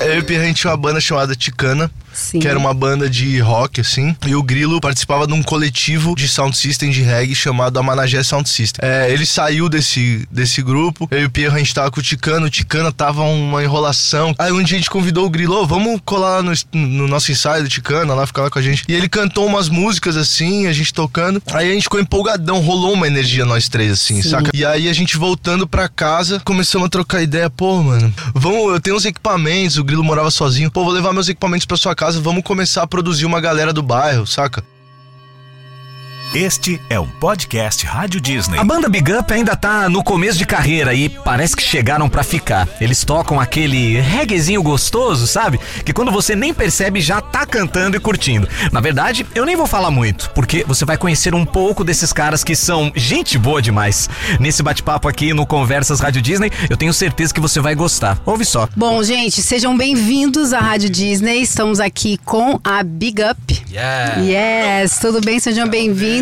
eu e a gente tinha uma banda chamada Ticana. Sim. Que era uma banda de rock, assim. E o Grilo participava de um coletivo de sound system de reggae chamado Amanagé Sound System. É, ele saiu desse, desse grupo. Eu e o Pierre, a gente tava com o Ticano. O Ticano tava uma enrolação. Aí um dia a gente convidou o Grilo, oh, vamos colar no, no nosso ensaio do Ticano, lá ficar lá com a gente. E ele cantou umas músicas assim, a gente tocando. Aí a gente ficou empolgadão, rolou uma energia nós três, assim, Sim. saca? E aí a gente voltando pra casa, começamos a trocar ideia. Pô, mano, vamos, eu tenho uns equipamentos, o Grilo morava sozinho. Pô, vou levar meus equipamentos pra sua casa, vamos começar a produzir uma galera do bairro, saca? Este é um podcast Rádio Disney. A banda Big Up ainda tá no começo de carreira e parece que chegaram pra ficar. Eles tocam aquele reguezinho gostoso, sabe? Que quando você nem percebe já tá cantando e curtindo. Na verdade, eu nem vou falar muito, porque você vai conhecer um pouco desses caras que são gente boa demais. Nesse bate-papo aqui no Conversas Rádio Disney, eu tenho certeza que você vai gostar. Ouve só. Bom, gente, sejam bem-vindos à Rádio Disney. Estamos aqui com a Big Up. Yeah. Yes, tudo bem? Sejam bem-vindos.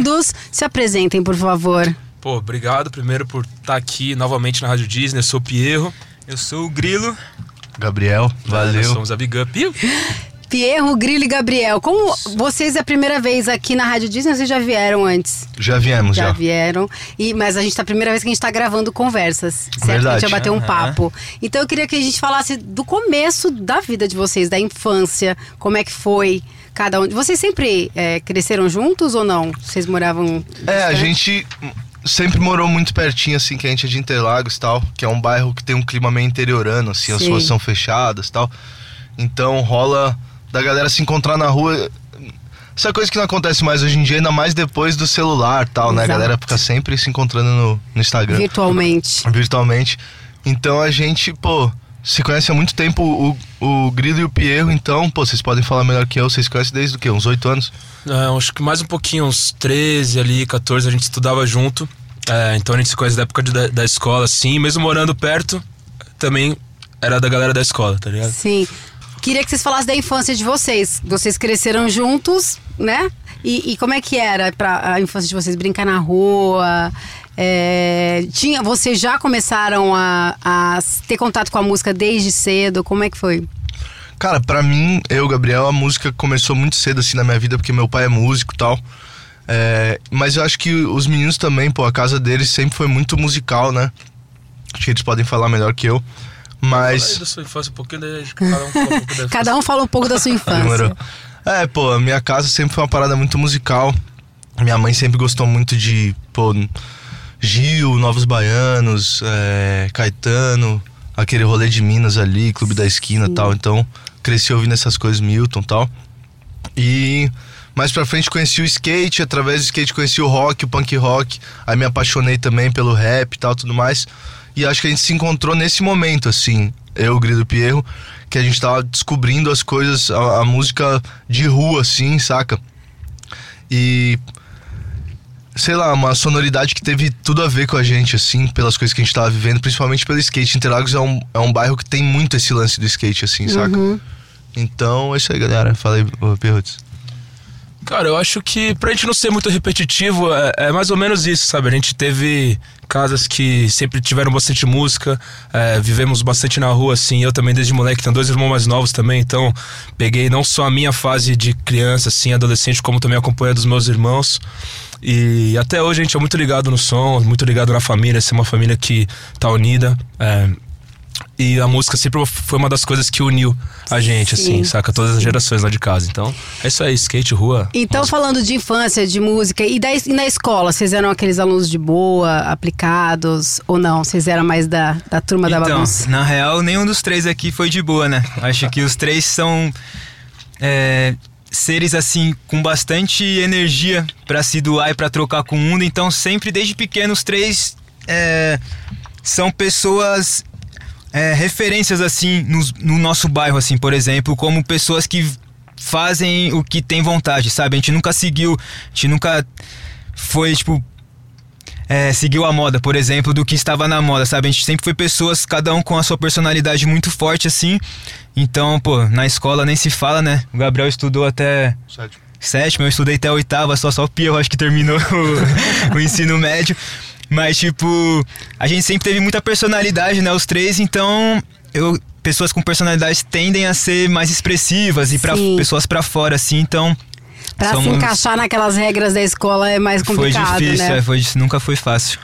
Se apresentem, por favor. Pô, obrigado primeiro por estar aqui novamente na Rádio Disney. Eu sou o Pierro. Eu sou o Grilo. Gabriel, Nós valeu. somos a Big Up. Pierro, Grilo e Gabriel. Como vocês é a primeira vez aqui na Rádio Disney, vocês já vieram antes? Já viemos, Já já. vieram. E, mas a gente tá a primeira vez que a gente tá gravando conversas. Certo? A Verdade. gente vai bater um papo. Então eu queria que a gente falasse do começo da vida de vocês, da infância, como é que foi cada um. Vocês sempre é, cresceram juntos ou não? Vocês moravam. É, a gente sempre morou muito pertinho, assim, que a gente é de Interlagos e tal, que é um bairro que tem um clima meio interiorano, assim, as Sim. ruas são fechadas e tal. Então rola da galera se encontrar na rua. Essa coisa que não acontece mais hoje em dia, ainda mais depois do celular e tal, né? A Exato. galera fica sempre se encontrando no, no Instagram. Virtualmente. virtualmente. Então a gente, pô, se conhece há muito tempo o, o Grilo e o Pierro, então, pô, vocês podem falar melhor que eu, vocês conhecem desde o quê? Uns oito anos? é, acho que mais um pouquinho, uns 13 ali, 14, a gente estudava junto. É, então a gente se conhece da época de- da, da escola, assim. Mesmo morando perto, também era da galera da escola, tá ligado? Sim. Queria que vocês falassem da infância de vocês. Vocês cresceram juntos, né? E, e como é que era pra a infância de vocês? Brincar na rua? É, tinha, vocês já começaram a, a ter contato com a música desde cedo? Como é que foi? Cara, pra mim, eu, Gabriel, a música começou muito cedo assim na minha vida, porque meu pai é músico e tal. É, mas eu acho que os meninos também, pô, a casa deles sempre foi muito musical, né? Acho que eles podem falar melhor que eu. Mas. da sua infância um pouquinho, daí cada um fala um pouco da Cada um fala um pouco da sua infância. É, pô, a minha casa sempre foi uma parada muito musical. Minha mãe sempre gostou muito de, pô, Gil, Novos Baianos, é, Caetano, aquele rolê de Minas ali, Clube da Esquina e tal. Então, cresci ouvindo essas coisas, Milton e tal. E mais pra frente conheci o skate, através do skate conheci o rock, o punk rock. Aí me apaixonei também pelo rap e tal, tudo mais. E acho que a gente se encontrou nesse momento, assim, eu, o Grilo Pierro, que a gente tava descobrindo as coisas, a, a música de rua, assim, saca? E. Sei lá, uma sonoridade que teve tudo a ver com a gente, assim, pelas coisas que a gente tava vivendo, principalmente pelo skate. Interlagos é um, é um bairro que tem muito esse lance do skate, assim, saca? Uhum. Então é isso aí, galera. Falei, ô, Perrutz. Cara, eu acho que pra gente não ser muito repetitivo, é, é mais ou menos isso, sabe? A gente teve casas que sempre tiveram bastante música, é, vivemos bastante na rua, assim. Eu também, desde moleque, tenho dois irmãos mais novos também, então peguei não só a minha fase de criança, assim, adolescente, como também acompanha dos meus irmãos. E até hoje a gente é muito ligado no som, muito ligado na família, ser uma família que tá unida. é, e a música sempre foi uma das coisas que uniu a gente, Sim, assim, saca? Todas as gerações lá de casa. Então, é isso aí, skate, rua. Então, falando de infância, de música, e, da, e na escola, vocês eram aqueles alunos de boa, aplicados, ou não? Vocês eram mais da, da turma da então, bagunça? na real, nenhum dos três aqui foi de boa, né? Acho que os três são é, seres assim com bastante energia pra se doar e pra trocar com o mundo. Então, sempre desde pequenos, os três é, são pessoas é, referências assim no, no nosso bairro, assim, por exemplo, como pessoas que fazem o que tem vontade, sabe? A gente nunca seguiu, a gente nunca foi tipo é, seguiu a moda, por exemplo, do que estava na moda, sabe? A gente sempre foi pessoas, cada um com a sua personalidade muito forte, assim. Então, pô, na escola nem se fala, né? O Gabriel estudou até Sétimo. sétima, eu estudei até a oitava, só só o Pia, eu acho que terminou o, o ensino médio. Mas, tipo, a gente sempre teve muita personalidade, né? Os três, então eu pessoas com personalidades tendem a ser mais expressivas e para pessoas pra fora, assim, então. Pra se somos- encaixar naquelas regras da escola é mais Foi complicado, difícil, né? é, foi, nunca foi fácil.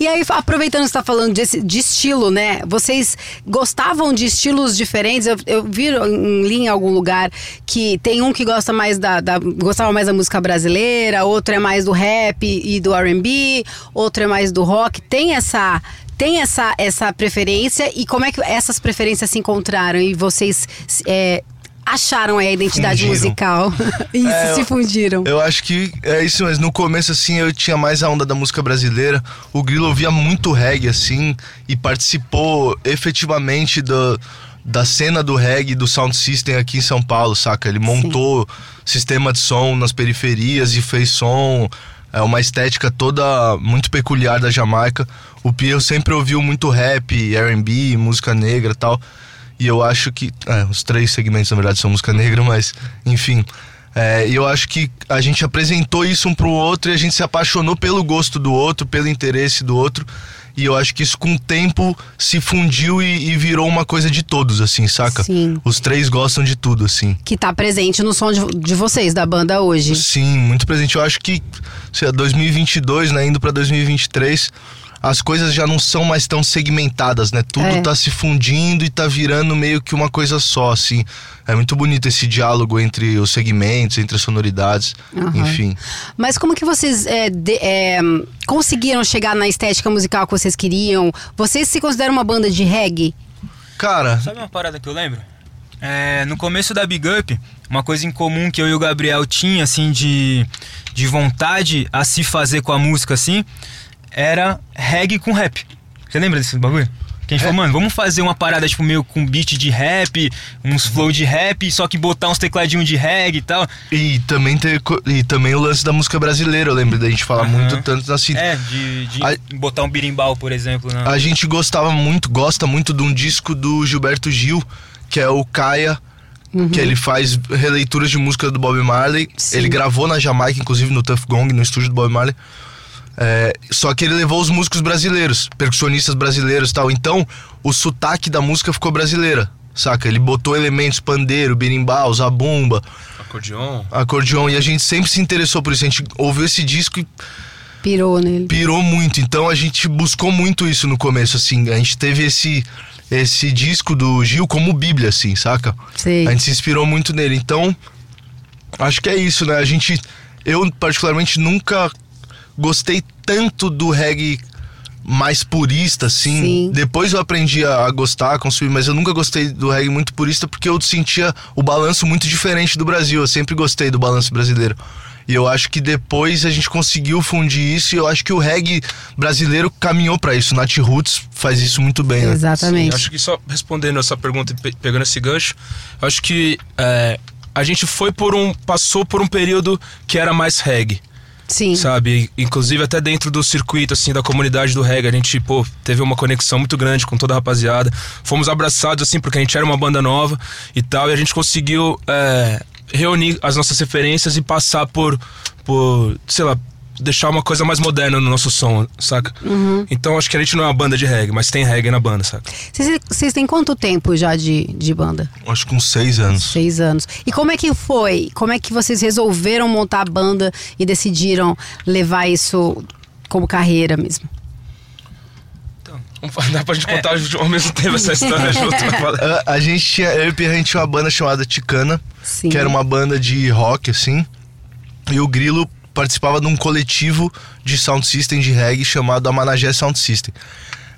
E aí, aproveitando que você tá falando desse- de estilo, né? Vocês gostavam de estilos diferentes? Eu, eu vi em, li em algum lugar que tem um que gosta mais da, da- gostava mais da música brasileira, outro é mais do rap e do R&B, outro é mais do rock. Tem essa tem essa, essa preferência e como é que essas preferências se encontraram e vocês é, acharam aí a identidade Fundiram. musical? Isso, É, se fundiram. Eu acho que é isso mesmo. No começo, assim, eu tinha mais a onda da música brasileira. O Grilo ouvia muito reggae, assim, e participou efetivamente do, da cena do reggae do Sound System aqui em São Paulo, saca? Ele montou sistema de som nas periferias e fez som. É uma estética toda muito peculiar da Jamaica. O Pierre sempre ouviu muito rap, R&B, música negra e tal. E eu acho que. é, os três segmentos, na verdade, são música negra, mas, enfim. É, E eu acho que a gente apresentou isso um pro outro e a gente se apaixonou pelo gosto do outro, pelo interesse do outro. E eu acho que isso com o tempo se fundiu e, e virou uma coisa de todos, assim, saca? Sim. Os três gostam de tudo, assim. Que tá presente no som de, de vocês, da banda hoje. Sim, muito presente. Eu acho que, sei lá, 2022, né, indo pra 2023, as coisas já não são mais tão segmentadas, né? Tudo É. tá se fundindo e tá virando meio que uma coisa só, assim. É muito bonito esse diálogo entre os segmentos, entre as sonoridades, Aham. enfim. Mas como que vocês é, de- é, conseguiram chegar na estética musical que vocês queriam? Vocês se consideram uma banda de reggae? Cara, Sabe uma parada que eu lembro? É, no começo da Big Up, uma coisa em comum que eu e o Gabriel tinha, assim, de, de vontade a se fazer com a música, assim, era reggae com rap. Você lembra desse bagulho? Que a gente falou, mano, vamos fazer uma parada, tipo, meio com beat de rap, uns flow de rap, só que botar uns tecladinhos de reggae e tal. e também, ter, e também o lance da música brasileira, eu lembro da gente falar Aham. muito tanto assim. É, de, de A- botar um birimbau, por exemplo. né? A gente gostava muito, gosta muito de um disco do Gilberto Gil, que é o Caia, que ele faz releituras de música do Bob Marley. Sim. Ele gravou na Jamaica, inclusive no Tuff Gong, no estúdio do Bob Marley. É, só que ele levou os músicos brasileiros, percussionistas brasileiros e tal. Então, o sotaque da música ficou brasileira, saca? Ele botou elementos, pandeiro, berimbau, zabumba, Acordeon. acordeon. E a gente sempre se interessou por isso. A gente ouviu esse disco e Pirou nele. pirou muito. Então a gente buscou muito isso no começo, assim. A gente teve esse esse disco do Gil como Bíblia, assim, saca? Sei. A gente se inspirou muito nele. Então, acho que é isso, né? A gente. Eu, particularmente, nunca gostei tanto do reggae mais purista, assim. Sim. Depois eu aprendi a, a gostar, a consumir, mas eu nunca gostei do reggae muito purista porque eu sentia o balanço muito diferente do Brasil. Eu sempre gostei do balanço brasileiro. E eu acho que depois a gente conseguiu fundir isso e eu acho que o reggae brasileiro caminhou pra isso. Nat Roots faz isso muito bem, né? Exatamente. Sim, acho que só respondendo essa pergunta e pe- pegando esse gancho, eu acho que é, a gente foi por um. passou por um período que era mais reggae. Sim. Sabe? Inclusive até dentro do circuito, assim, da comunidade do reggae, a gente, pô, teve uma conexão muito grande com toda a rapaziada. Fomos abraçados, assim, porque a gente era uma banda nova e tal, e a gente conseguiu é, reunir as nossas referências e passar por, por, sei lá, deixar uma coisa mais moderna no nosso som, saca? Então acho que a gente não é uma banda de reggae, mas tem reggae na banda, saca? Vocês, têm quanto tempo já de, de banda? Acho que uns seis anos. Seis anos. E como é que foi? Como é que vocês resolveram montar a banda e decidiram levar isso como carreira mesmo? Vamos- Dá pra gente contar ao mesmo tempo essa história junto. A, a gente tinha, eu e o Pierre, a gente tinha uma banda chamada Ticana, Sim. que era uma banda de rock, assim. E o Grilo participava de um coletivo de sound system de reggae chamado Amanagé Sound System.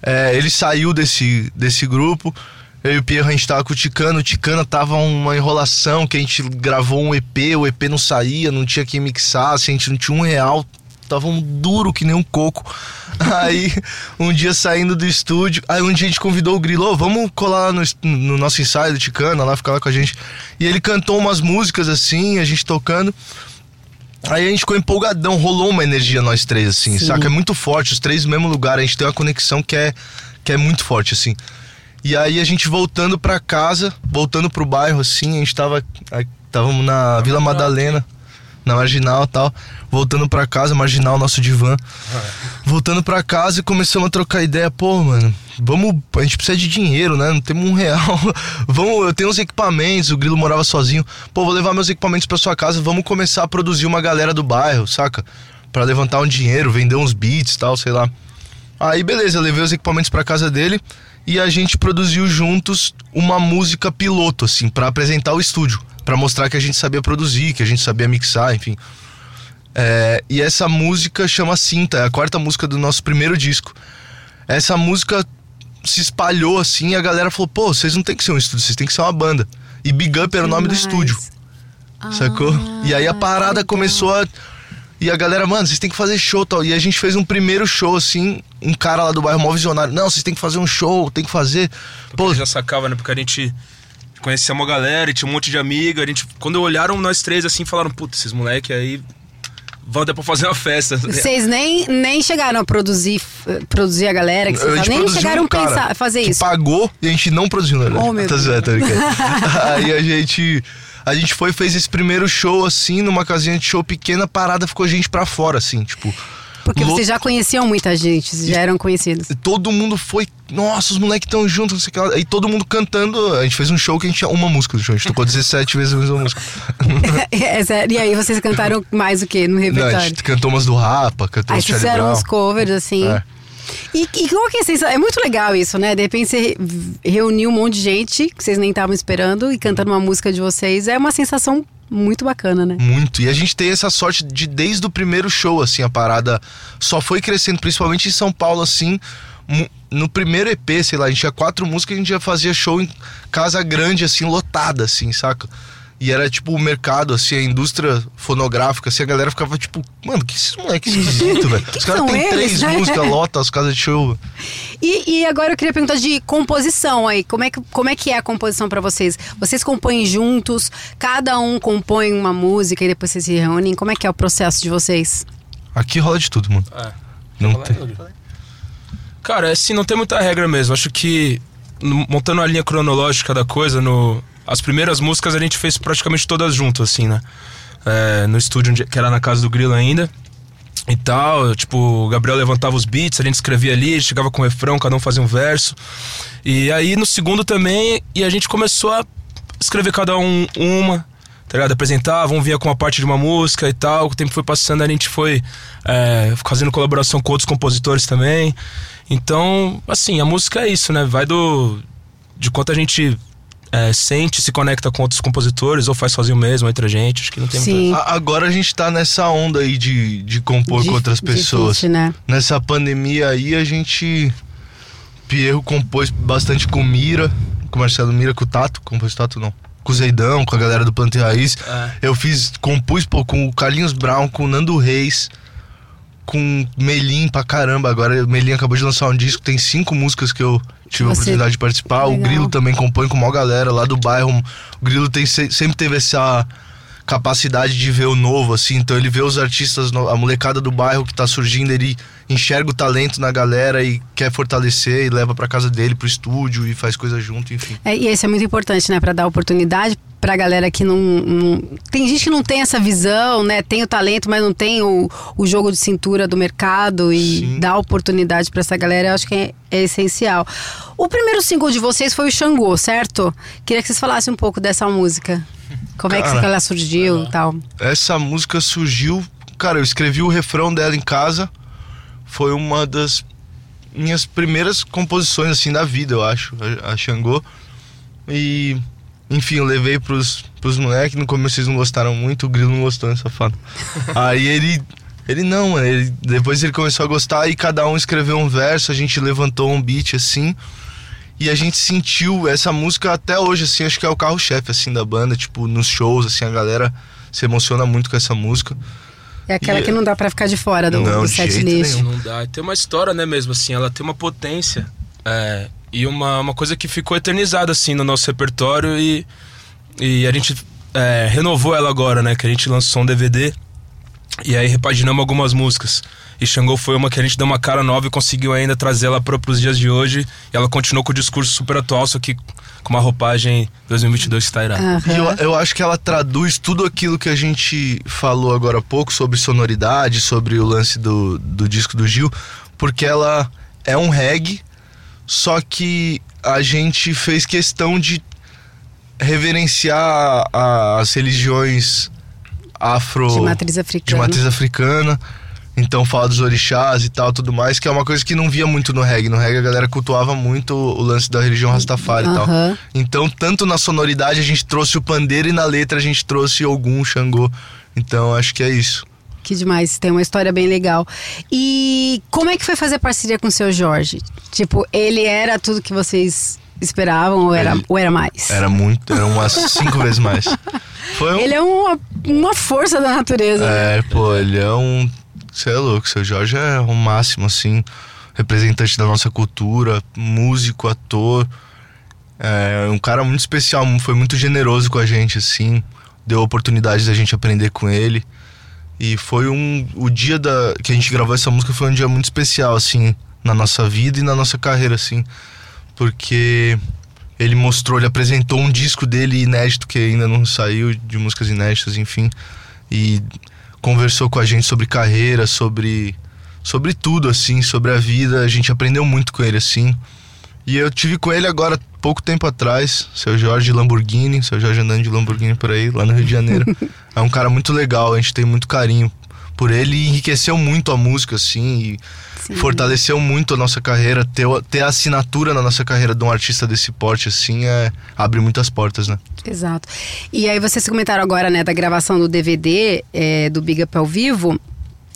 É, ele saiu desse, desse grupo. Eu e o Pierre, a gente tava com o Ticano. O Ticana tava uma enrolação que a gente gravou um EP, o EP não saía, não tinha quem mixar, assim, a gente não tinha um real. Tava um duro que nem um coco. Aí, um dia saindo do estúdio, aí um dia a gente convidou o Grilo, "Ô, vamos colar no, no nosso ensaio do Ticana, lá ficar lá com a gente. E ele cantou umas músicas assim, a gente tocando. Aí a gente ficou empolgadão, rolou uma energia nós três, assim, Sim. saca? É muito forte, os três no mesmo lugar, a gente tem uma conexão que é, que é muito forte, assim. E aí a gente voltando pra casa, voltando pro bairro, assim, a gente tava. aí Távamos na Vila Madalena. Na marginal e tal. Voltando pra casa, marginal, nosso divã. Voltando pra casa e começamos a trocar ideia. Pô, mano, vamos. A gente precisa de dinheiro, né? Não temos um real. vamos, eu tenho uns equipamentos, o Grilo morava sozinho. Pô, vou levar meus equipamentos pra sua casa, vamos começar a produzir uma galera do bairro, saca? Pra levantar um dinheiro, vender uns beats e tal, sei lá. Aí beleza, eu levei os equipamentos pra casa dele e a gente produziu juntos uma música piloto, assim, pra apresentar o estúdio. Pra mostrar que a gente sabia produzir, que a gente sabia mixar, enfim. É, e essa música chama Cinta, é a quarta música do nosso primeiro disco. Essa música se espalhou assim e a galera falou: pô, vocês não tem que ser um estúdio, vocês têm que ser uma banda. E Big Up era o nome do estúdio, sacou? E aí a parada legal. começou a. E a galera, mano, vocês têm que fazer show e tal. E a gente fez um primeiro show, assim, um cara lá do bairro, mó visionário. Não, vocês têm que fazer um show, tem que fazer. Porque Pô, já sacava, né? Porque a gente conhecia uma galera e tinha um monte de amiga. A gente, quando olharam nós três assim, falaram: Putz, esses moleque aí vão até pra fazer uma festa. Vocês nem, nem chegaram a produzir, produzir a galera, que vocês a nem chegaram um a pensar, a fazer que isso. pagou e a gente não produziu, né? Oh, meu tá Deus. tá. Aí a gente. A gente foi fez esse primeiro show, assim, numa casinha de show pequena, parada ficou gente pra fora, assim, tipo. Porque vocês já conheciam muita gente, vocês já eram conhecidos. Todo mundo foi. Nossa, os moleques estão juntos, não sei o que lá. Aí todo mundo cantando. A gente fez um show que a gente tinha uma música do show. A gente tocou 17 vezes a mesma música. É sério. E aí vocês cantaram mais o quê no Não, a repertório? gente cantou umas do Rapa, cantou Aí Charlie fizeram uns covers, assim. É. E, e qual que é a sensação? É muito legal isso, né? De repente você re- reuniu um monte de gente que vocês nem estavam esperando e cantando uma música de vocês. É uma sensação muito bacana, né? Muito. E a gente tem essa sorte de desde o primeiro show, assim, a parada só foi crescendo, principalmente em São Paulo, assim. No primeiro EP, sei lá, a gente tinha quatro músicas, a gente já fazia show em casa grande, assim, lotada, assim, saca? E era tipo o mercado, assim, a indústria fonográfica, assim, a galera ficava tipo, mano, que esses moleques esquisitos, velho. Os caras têm três né? músicas, lota as casas de show. E, e agora eu queria perguntar de composição aí. Como é que, como é, que é a composição pra vocês? Vocês compõem juntos? Cada um compõe uma música e depois vocês se reúnem? Como é que é o processo de vocês? Aqui rola de tudo, mano. É. Não tem. Cara, é assim, não tem muita regra mesmo. Acho que montando a linha cronológica da coisa, no, as primeiras músicas a gente fez praticamente todas juntas, assim, né? É, no estúdio que era na casa do Grilo ainda. E tal, tipo, o Gabriel levantava os beats, a gente escrevia ali, chegava com o refrão, cada um fazia um verso. E aí no segundo também, e a gente começou a escrever cada um uma, tá ligado? Apresentava, um vinha com uma parte de uma música e tal. O tempo foi passando, a gente foi é, fazendo colaboração com outros compositores também. Então, assim, a música é isso, né? Vai do. de quanto a gente é, sente, se conecta com outros compositores, ou faz sozinho mesmo, entre a gente. Acho que não tem Sim. muita. A- Agora a gente tá nessa onda aí de, de compor Dif- com outras pessoas. Difícil, né? Nessa pandemia aí a gente. Pierro compôs bastante com o Mira, com o Marcelo Mira, com o Tato, compôs Tato não. Com o Zeidão, com a galera do Planta e Raiz. É. Eu fiz, compus pô, com o Carlinhos Brown, com o Nando Reis, com Melim pra caramba. Agora o Melim acabou de lançar um disco, tem cinco músicas que eu tive a Você- oportunidade de participar. O Legal. Grilo também compõe com uma galera lá do bairro. O Grilo tem, se- sempre teve essa capacidade de ver o novo, assim. Então ele vê os artistas, a molecada do bairro que tá surgindo, ele enxerga o talento na galera e quer fortalecer e leva pra casa dele, pro estúdio e faz coisa junto, enfim. É, e isso é muito importante, né? Pra dar oportunidade pra galera que não, não- Tem gente que não tem essa visão, né? Tem o talento, mas não tem o, o jogo de cintura do mercado e Sim. dar oportunidade pra essa galera, eu acho que é, é essencial. O primeiro single de vocês foi o Xangô, certo? Queria que vocês falassem um pouco dessa música. Como é que Cara, ela surgiu e tal. Essa música surgiu, cara, eu escrevi o refrão dela em casa. Foi uma das minhas primeiras composições assim da vida, eu acho, a, a Xangô. E enfim, eu levei pros, pros moleques, no começo eles não gostaram muito, o Grilo não gostou, né, safado. Aí ele ele não, mano, ele, depois ele começou a gostar e cada um escreveu um verso, a gente levantou um beat assim. E a gente sentiu essa música até hoje, assim, acho que é o carro-chefe, assim, da banda. Tipo, nos shows, assim, a galera se emociona muito com essa música. É aquela E- que não dá pra ficar de fora do, Não, do de set jeito list. nenhum. Não dá. Tem uma história, né, mesmo, assim, ela tem uma potência é, e uma, uma coisa que ficou eternizada, assim, no nosso repertório e, e a gente é, renovou ela agora, né, que a gente lançou um DVD E aí repaginamos algumas músicas. E Xangô foi uma que a gente deu uma cara nova e conseguiu ainda trazer ela para os dias de hoje. E ela continuou com o discurso super atual, só que com uma roupagem 2022 que está irada. E eu, eu acho que ela traduz tudo aquilo que a gente falou agora há pouco sobre sonoridade, sobre o lance do, do disco do Gil, porque ela é um reggae, só que a gente fez questão de reverenciar as religiões afro De matriz de africana. matriz africana. Então fala dos orixás e tal, tudo mais, que é uma coisa que não via muito no reggae. No reggae a galera cultuava muito o lance da religião Rastafari e tal. Então, tanto na sonoridade a gente trouxe o pandeiro e na letra a gente trouxe Ogum, Xangô. Então, acho que é isso. Que demais, tem uma história bem legal. E como é que foi fazer parceria com o seu Jorge? Tipo, ele era tudo que vocês esperavam ou era, Ele- ou era mais? Era muito, era umas cinco vezes mais. Foi um. Ele é uma, uma força da natureza. né? É, pô, ele é um. Você é louco, seu Jorge é o máximo, assim. Representante da nossa cultura, músico, ator. É um cara muito especial, foi muito generoso com a gente, assim. Deu a oportunidade da gente aprender com ele. E foi um. O dia da, que a gente gravou essa música foi um dia muito especial, assim, na nossa vida e na nossa carreira, assim. Porque ele mostrou, ele apresentou um disco dele inédito que ainda não saiu, de músicas inéditas, enfim. E conversou com a gente sobre carreira, sobre sobre tudo assim, sobre a vida. A gente aprendeu muito com ele assim. E eu tive com ele agora pouco tempo atrás, seu Jorge Lamborghini, seu Jorge andando de Lamborghini por aí, lá no Rio de Janeiro. é um cara muito legal, a gente tem muito carinho por ele e enriqueceu muito a música assim e Sim. fortaleceu muito a nossa carreira, ter, ter a assinatura na nossa carreira de um artista desse porte assim é abre muitas portas, né? Exato. E aí vocês comentaram agora, né, da gravação do DVD é, do Big Up ao vivo,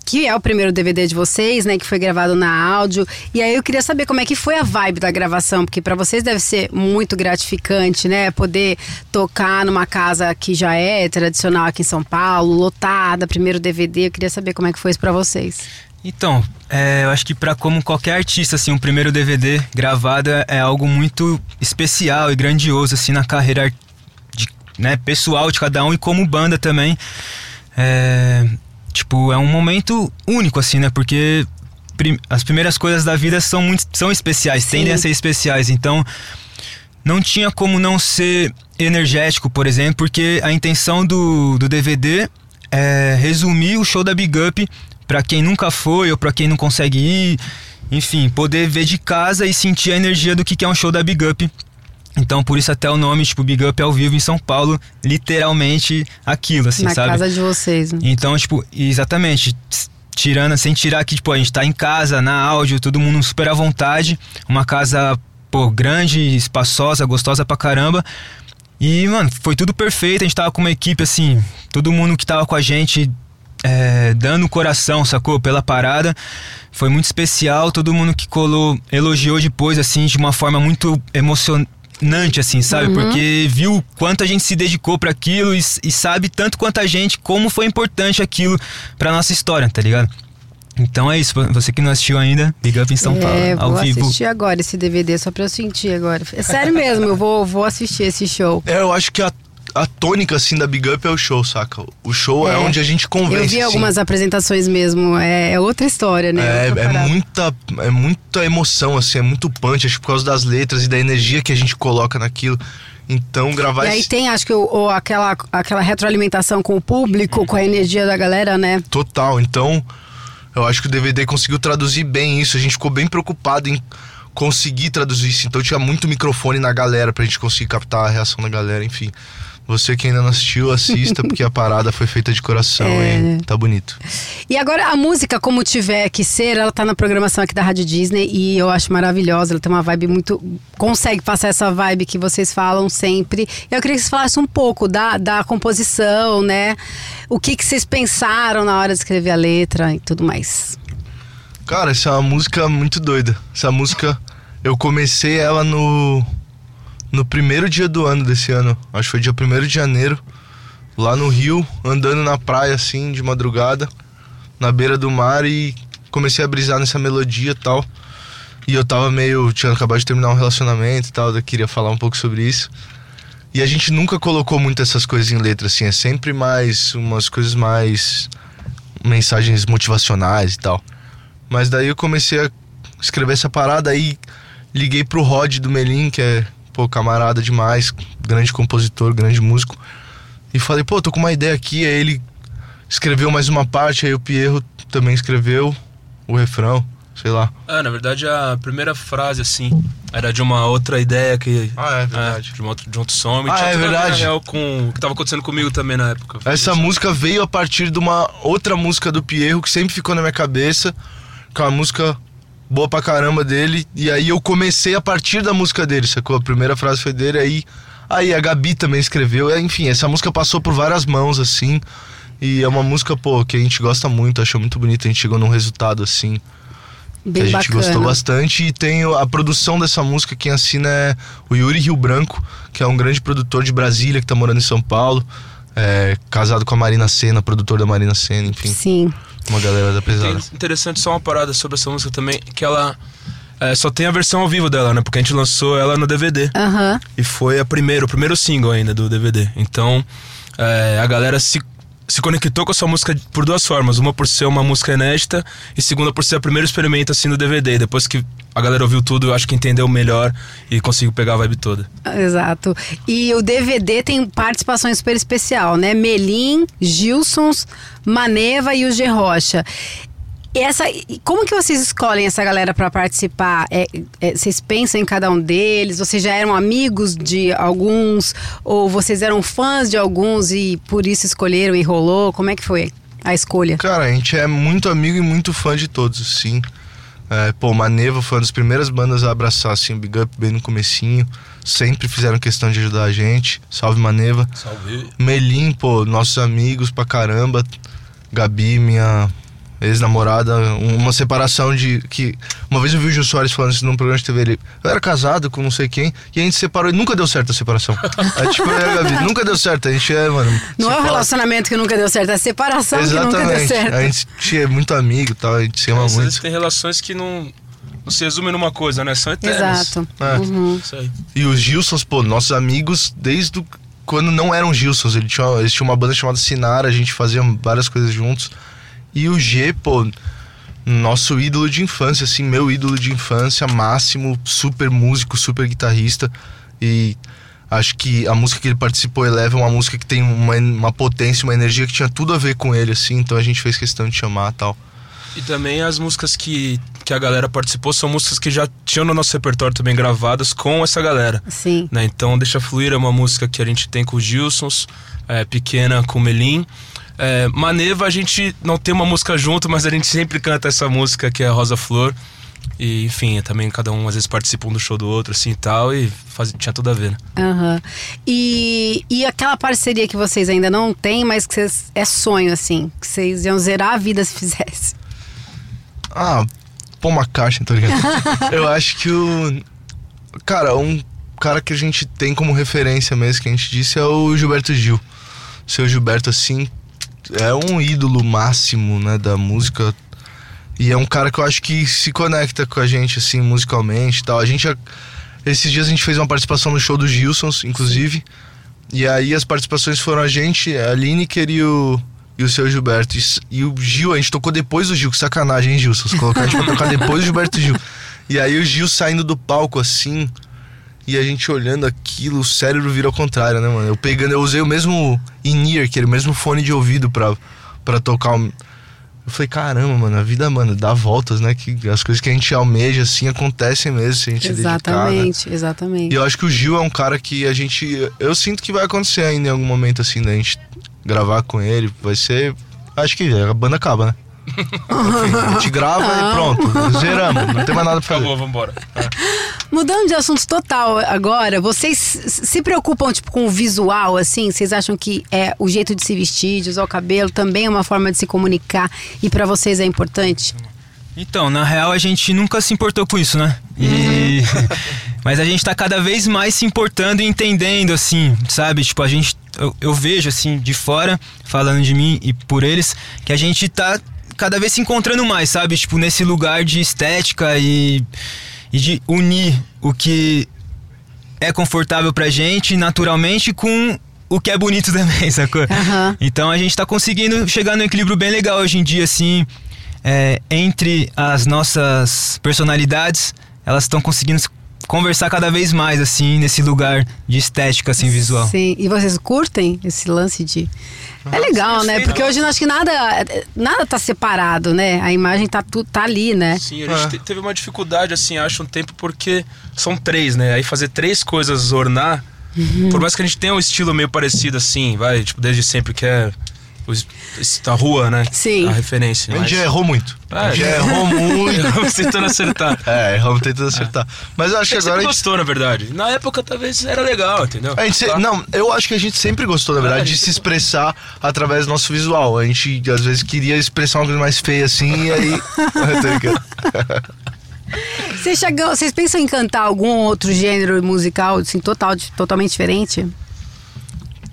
que é o primeiro DVD de vocês, né, que foi gravado na áudio. E aí eu queria saber como é que foi a vibe da gravação, porque para vocês deve ser muito gratificante, né, poder tocar numa casa que já é tradicional aqui em São Paulo, lotada, primeiro DVD. Eu queria saber como é que foi isso para vocês. Então, é, eu acho que para como qualquer artista, assim, um primeiro DVD gravado é, é algo muito especial e grandioso, assim, na carreira ar- de, né, pessoal de cada um e como banda também. É, tipo, é um momento único, assim, né? Porque prim- as primeiras coisas da vida são muito são especiais, Sim. tendem a ser especiais. Então, não tinha como não ser energético, por exemplo, porque a intenção do, do DVD é resumir o show da Big Up para quem nunca foi ou para quem não consegue ir, enfim, poder ver de casa e sentir a energia do que que é um show da Big Up. Então, por isso até o nome, tipo, Big Up ao vivo em São Paulo, literalmente aquilo, assim, na sabe? casa de vocês. Né? Então, tipo, exatamente. Tirando, sem tirar que, tipo, a gente tá em casa, na áudio, todo mundo super à vontade. Uma casa, pô, grande, espaçosa, gostosa pra caramba. E, mano, foi tudo perfeito. A gente tava com uma equipe, assim, todo mundo que tava com a gente é, dando o coração, sacou? Pela parada. Foi muito especial. Todo mundo que colou elogiou depois, assim, de uma forma muito emocionante, assim, sabe? Porque viu quanto a gente se dedicou para aquilo e, e sabe tanto quanto a gente como foi importante aquilo pra nossa história, tá ligado? Então é isso. Você que não assistiu ainda, Big Up em São Paulo, é, ao vou vivo. assistir agora esse DVD só pra eu sentir agora. É sério mesmo, eu vou, vou assistir esse show. É, eu acho que a, a tônica, assim, da Big Up é o show, saca? O show é, É. onde a gente convence, Eu vi assim. algumas apresentações mesmo, é, é outra história, né? É, é muita, é muita emoção, assim, é muito punch, acho que por causa das letras e da energia que a gente coloca naquilo. Então, gravar E aí esse... tem, acho que, o, o- aquela, aquela retroalimentação com o público, com a energia da galera, né? Total. Então, eu acho que o DVD conseguiu traduzir bem isso. A gente ficou bem preocupado em conseguir traduzir isso. Então, tinha muito microfone na galera pra gente conseguir captar a reação da galera, enfim. Você que ainda não assistiu, assista, porque a parada foi feita de coração É. e tá bonito. E agora a música, como tiver que ser, ela tá na programação aqui da Rádio Disney e eu acho maravilhosa. Ela tem uma vibe muito. consegue passar essa vibe que vocês falam sempre. Eu queria que vocês falassem um pouco da, da composição, né? O que, que vocês pensaram na hora de escrever a letra e tudo mais. Cara, essa é uma música muito doida. Essa música, eu comecei ela no. No primeiro dia do ano desse ano. Acho que foi dia 1 de janeiro. Lá no Rio, andando na praia assim, de madrugada, na beira do mar e comecei a brisar nessa melodia e tal. E eu tava meio. Tinha acabado de terminar um relacionamento e tal, eu queria falar um pouco sobre isso. E a gente nunca colocou muito essas coisas em letra, assim, é sempre mais. umas coisas mais mensagens motivacionais e tal. Mas daí eu comecei a escrever essa parada aí, liguei pro Rod do Melim, que é, pô, camarada demais, grande compositor, grande músico. E falei, pô, tô com uma ideia aqui. Aí ele escreveu mais uma parte, aí o Pierro também escreveu o refrão, sei lá. É, na verdade a primeira frase, assim, era de uma outra ideia que. Ah, é verdade. de, um outro, de um outro som. Ah, é verdade. Real, com o que tava acontecendo comigo também na época. Essa música veio a partir de uma outra música do Pierro que sempre ficou na minha cabeça, que é uma música boa pra caramba dele. E aí eu comecei a partir da música dele, sacou? A primeira frase foi dele, aí, aí a Gabi também escreveu. É, Enfim, essa música passou por várias mãos, assim. E é uma música, pô, que a gente gosta muito, achou muito bonita. A gente chegou num resultado assim. que Bem a gente bacana. gostou bastante. E tem a produção dessa música, quem assina é o Yuri Rio Branco, que é um grande produtor de Brasília, que tá morando em São Paulo. É, casado com a Marina Senna, produtor da Marina Senna, enfim, Sim. uma galera da pesada. Tem interessante só uma parada sobre essa música também, que ela é, só tem a versão ao vivo dela, né? Porque a gente lançou ela no DVD. Aham. E foi a primeira, o primeiro single ainda do DVD. Então, é, a galera se, se conectou com essa música por duas formas. Uma por ser uma música inédita e segunda por ser o primeiro experimento assim do DVD. Depois que a galera ouviu tudo, eu acho que entendeu melhor e conseguiu pegar a vibe toda. Exato. E o DVD tem participações super especial, né? Melim, Gilsons, Maneva e o G Rocha. Essa, e como que vocês escolhem essa galera para participar? É, é, vocês pensam em cada um deles? Vocês já eram amigos de alguns? Ou vocês eram fãs de alguns e por isso escolheram e rolou? Como é que foi a escolha? Cara, a gente é muito amigo e muito fã de todos, sim. É, pô, Maneva foi uma das primeiras bandas a abraçar assim, o Big Up bem no comecinho. Sempre fizeram questão de ajudar a gente. Salve Maneva. Salve. Melim, pô, nossos amigos pra caramba. Gabi, minha ex-namorada, uma separação de. que Uma vez eu vi o Gil Soares falando isso num programa de TV. Ele, eu era casado com não sei quem, e a gente se separou e nunca deu certo a separação. é tipo, é, Gabi, nunca deu certo. A gente é, mano. Não é o fala- relacionamento que nunca deu certo, é a separação que nunca deu Exatamente. certo. A gente é muito amigo e tal, a gente se ama Às vezes muito. tem relações que não, não se resumem numa coisa, né? São eternas. Exato. É. Uhum. E os Gilsons, pô, nossos amigos desde o- quando não eram Gilsons. Eles tinham, eles tinham uma banda chamada Sinara, a gente fazia várias coisas juntos. E o G, pô, nosso ídolo de infância, assim, meu ídolo de infância máximo, super músico, super guitarrista. E acho que a música que ele participou, Eleva, é uma música que tem uma, uma potência, uma energia que tinha tudo a ver com ele, assim. Então a gente fez questão de chamar tal. E também as músicas que, que a galera participou são músicas que já tinham no nosso repertório também gravadas com essa galera. Sim. né? Então, Deixa Fluir é uma música que a gente tem com os Gilsons, é, Pequena com o Melim. É, Maneva, a gente não tem uma música junto, mas a gente sempre canta essa música que é Rosa Flor. E, enfim, também cada um às vezes participa um do show do outro, assim e tal, e faz, tinha tudo a ver, né? Aham. E, e aquela parceria que vocês ainda não têm, mas que vocês, é sonho, assim, que vocês iam zerar a vida se fizesse. Ah, pô, uma caixa, tô ligado? Eu acho que o. Cara, um cara que a gente tem como referência mesmo, que a gente disse, é o Gilberto Gil. O seu Gilberto, assim, é um ídolo máximo, né, da música. E é um cara que eu acho que se conecta com a gente, assim, musicalmente e tal. A gente. Esses dias a gente fez uma participação no show dos Gilsons, inclusive. E aí as participações foram a gente, a Lineker e o, e o seu Gilberto. E, e o Gil, a gente tocou depois do Gil, que sacanagem, hein, Gilson? Você colocar a gente pra tocar depois do Gilberto Gil. E aí o Gil saindo do palco assim, e a gente olhando aquilo, o cérebro vira ao contrário, né, mano? Eu pegando, eu usei o mesmo in-ear, que era o mesmo fone de ouvido pra, pra tocar o. Eu falei, caramba, mano, a vida, mano, dá voltas, né? Que as coisas que a gente almeja, assim, acontecem mesmo, se a gente dedicar, né? Exatamente, exatamente. E eu acho que o Gil é um cara que a gente. Eu sinto que vai acontecer ainda em algum momento assim, da gente gravar com ele. Vai ser. Acho que a banda acaba, né? Enfim, a gente grava e pronto. Zeramos. Não tem mais nada pra fazer. Acabou, vambora. Mudando de assunto total agora, vocês se preocupam tipo, com o visual, assim? Vocês acham que é o jeito de se vestir, de usar o cabelo, também é uma forma de se comunicar e pra vocês é importante? Então, na real, a gente nunca se importou com isso, né? E... Mas a gente tá cada vez mais se importando e entendendo, assim, sabe? Tipo, a gente. Eu, eu vejo, assim, de fora, falando de mim e por eles, que a gente tá cada vez se encontrando mais, sabe? Tipo, nesse lugar de estética e, e de unir o que é confortável pra gente naturalmente com o que é bonito também, sacou? Aham. Então a gente tá conseguindo chegar num equilíbrio bem legal hoje em dia, assim, é, entre as nossas personalidades, elas estão conseguindo se conversar cada vez mais, assim, nesse lugar de estética, assim, visual. Sim. E vocês curtem esse lance de. É legal, né? Porque hoje eu acho que nada, nada tá separado, né? A imagem tá, tu, tá ali, né? Sim, a gente te- teve uma dificuldade, assim, acho, um tempo, porque são três, né? Aí fazer três coisas ornar, por mais que a gente tenha um estilo meio parecido, assim, vai, tipo, desde sempre, que é a rua, né? Sim. A referência. A gente já errou muito. A gente já É. errou muito. Erramos tentando acertar. É, erramos tentando acertar. Mas eu acho que agora a gente. gostou, na verdade. Na época, talvez, era legal, entendeu? A gente se- Tá. Não, eu acho que a gente sempre gostou, na verdade, É, de se expressar através do nosso visual. A gente, às vezes, queria expressar uma coisa mais feia assim, e aí. Tô brincando. Vocês, chegam, vocês pensam em cantar algum outro gênero musical, assim, total, totalmente diferente?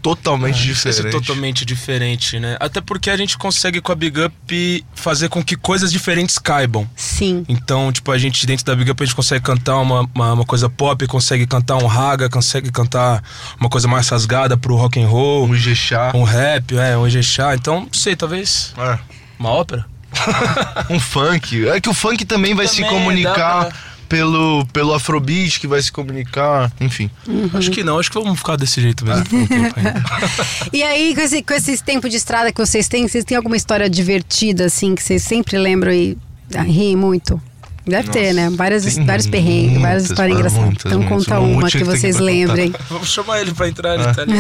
Totalmente sei se diferente. é totalmente diferente, né? Até porque a gente consegue com a Big Up fazer com que coisas diferentes caibam. Sim. Então, tipo, a gente dentro da Big Up a gente consegue cantar uma, uma, uma coisa pop, consegue cantar um raga, consegue cantar uma coisa mais rasgada pro rock and roll, Um Ijexá. um rap, é, um Ijexá. Então, não sei, talvez É. uma ópera? Um funk. É que o funk também vai se Também comunicar dá pra- pelo, pelo Afrobeat, que vai se comunicar. Enfim. Acho que não, acho que vamos ficar desse jeito mesmo um. E aí, com esse, com esse tempo de estrada que vocês têm, vocês têm alguma história divertida, assim, que vocês sempre lembram e ah, riem muito? Deve ter, né? Várias, vários perrengues, várias histórias engraçadas. muitas, então muitas. conta uma que que vocês contar. lembrem. Vamos chamar ele pra entrar, ele tá ali.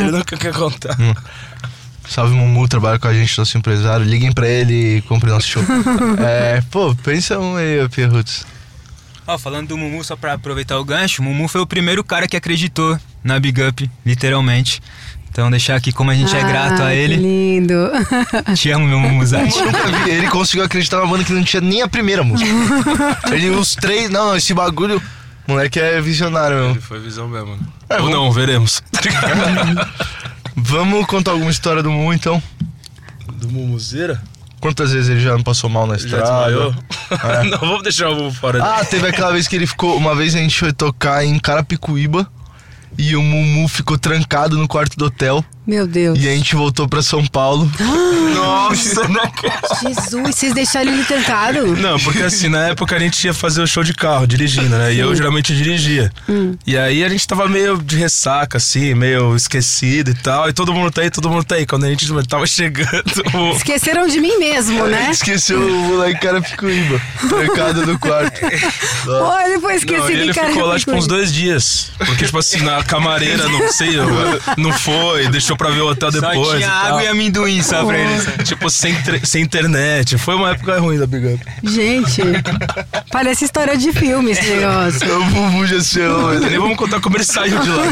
Ele nunca quer contar. Salve Mumu, trabalha com a gente, nosso empresário. Liguem pra ele e compre nosso show. é, pô, pensa um aí, Pierruts. Ó, falando do Mumu, só pra aproveitar o gancho, o Mumu foi o primeiro cara que acreditou na Big Up, literalmente. Então deixar aqui como a gente é grato Ah, a que ele. lindo. Te amo, meu Mumuzate. Eu nunca vi. Ele conseguiu acreditar numa banda que não tinha nem a primeira música. Ele, os três. Não, não, esse bagulho. Moleque é visionário mesmo. Ele foi visão mesmo. né? É, Ou vamos- não, veremos. Vamos contar alguma história do Mumu então? Do Mumuzeira? Quantas vezes ele já não passou mal na Já estrada? desmaiou? não, vamos deixar o Mumu fora Ah, teve aquela vez que ele ficou. Uma vez a gente foi tocar em Carapicuíba e o Mumu ficou trancado no quarto do hotel. Meu Deus. E a gente voltou pra São Paulo. Nossa, não Jesus, vocês deixaram ele trancado? Não, porque assim, na época a gente ia fazer o show de carro, dirigindo, né? E eu geralmente dirigia. E aí a gente tava meio de ressaca, assim, meio esquecido e tal. E todo mundo tá aí, todo mundo tá aí. Quando a gente tava chegando, o- Esqueceram de mim mesmo, né? esqueceu o moleque Carapicuíba. Trancado no quarto. Pô, ele foi Não, esquecido e ele cara. ficou lá tipo uns dois dias. Porque, tipo assim, na camareira, não sei, não foi, deixou pra ver o hotel Só depois. tinha e tal. água e amendoim só pra eles. Tipo, sem, sem internet. Foi uma época ruim da Big Up. Gente, parece história de filme esse negócio. O Mumu já errou. Nem vamos contar como ele saiu de lá.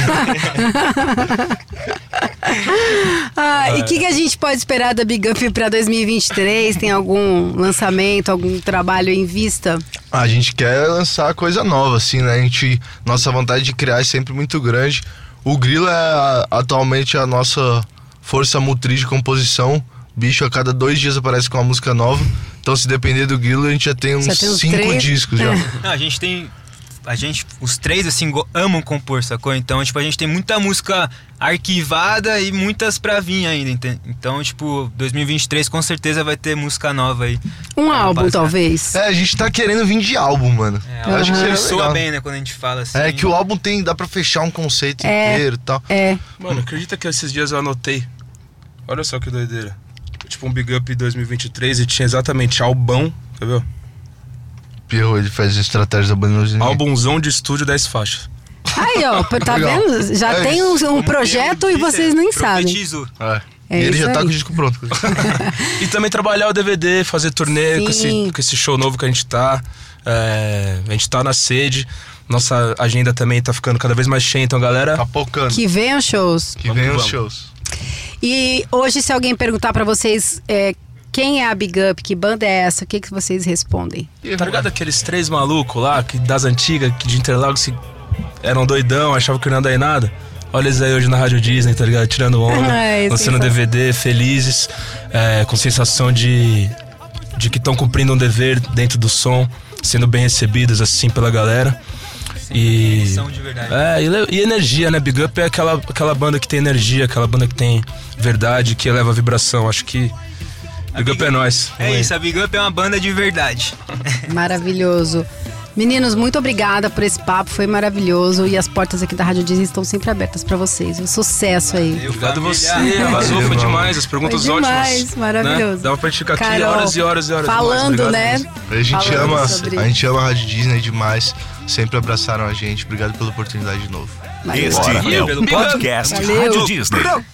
Ah, e o que, que a gente pode esperar da Big Up pra 2023? Tem algum lançamento, algum trabalho em vista? A gente quer lançar coisa nova, assim, né? A gente, nossa vontade de criar é sempre muito grande. O Grilo é atualmente a nossa força motriz de composição. Bicho, a cada dois dias aparece com uma música nova. Então, se depender do Grilo, a gente já tem uns Já tem uns cinco três? discos já. Não, a gente tem. A gente, os três, assim, amam compor, sacou? Então, tipo, a gente tem muita música arquivada e muitas pra vir ainda. ente- Então, tipo, 2023 com certeza vai ter música nova aí. Um álbum, rapaziada. talvez. É, a gente tá querendo vir de álbum, mano. É, Eu acho que seria soa legal. bem, né, quando a gente fala assim. É que o álbum tem, dá pra fechar um conceito É. inteiro e tal. É. Mano, acredita que esses dias eu anotei. Olha só que doideira. Tipo um Big Up 2023 e tinha exatamente albão, quer ver? Pierrot, ele faz estratégia da banda. Albumzão de estúdio 10 faixas. Aí, ó, tá Legal. vendo? Já É tem um, um projeto e vocês nem sabem. Profetizou. É. É e ele isso já tá aí. com o disco pronto. E também trabalhar o DVD, fazer turnê com esse, Sim. com esse show novo que a gente tá. É, a gente tá na sede. Nossa agenda também tá ficando cada vez mais cheia, então galera. Tá pocando. Que venham shows. Que vem os vamos. shows. E hoje, se alguém perguntar pra vocês é, quem é a Big Up, que banda é essa, o que, que vocês respondem? Tá ligado aqueles três malucos lá, que das antigas, que de Interlagos que eram doidão, achavam que não ia dar em nada? Olha eles aí hoje na Rádio Disney, tá ligado? Tirando onda, Ai, lançando. DVD, felizes, é, com sensação de, de que estão cumprindo um dever dentro do som, sendo bem recebidos assim pela galera. E. De verdade. É, e, e energia, né? Big Up é aquela, aquela banda que tem energia, aquela banda que tem verdade, que eleva a vibração. Acho que Big Up é nós. É isso, a Big Up é uma banda de verdade. Maravilhoso. Meninos, muito obrigada por esse papo, foi maravilhoso. E as portas aqui da Rádio Disney estão sempre abertas pra vocês. Um sucesso aí. Obrigado você, arrasou, foi Valeu, demais, as perguntas Foi demais, ótimas. maravilhoso. Né? Dava pra gente ficar aqui Carol, horas e horas e horas. Falando, né? Obrigado mesmo. A gente Falando ama, sobre- a gente ama a Rádio Disney demais. Sempre abraçaram a gente. Obrigado pela oportunidade de novo. Este Bora. é o Pelo podcast Valeu. Rádio Disney.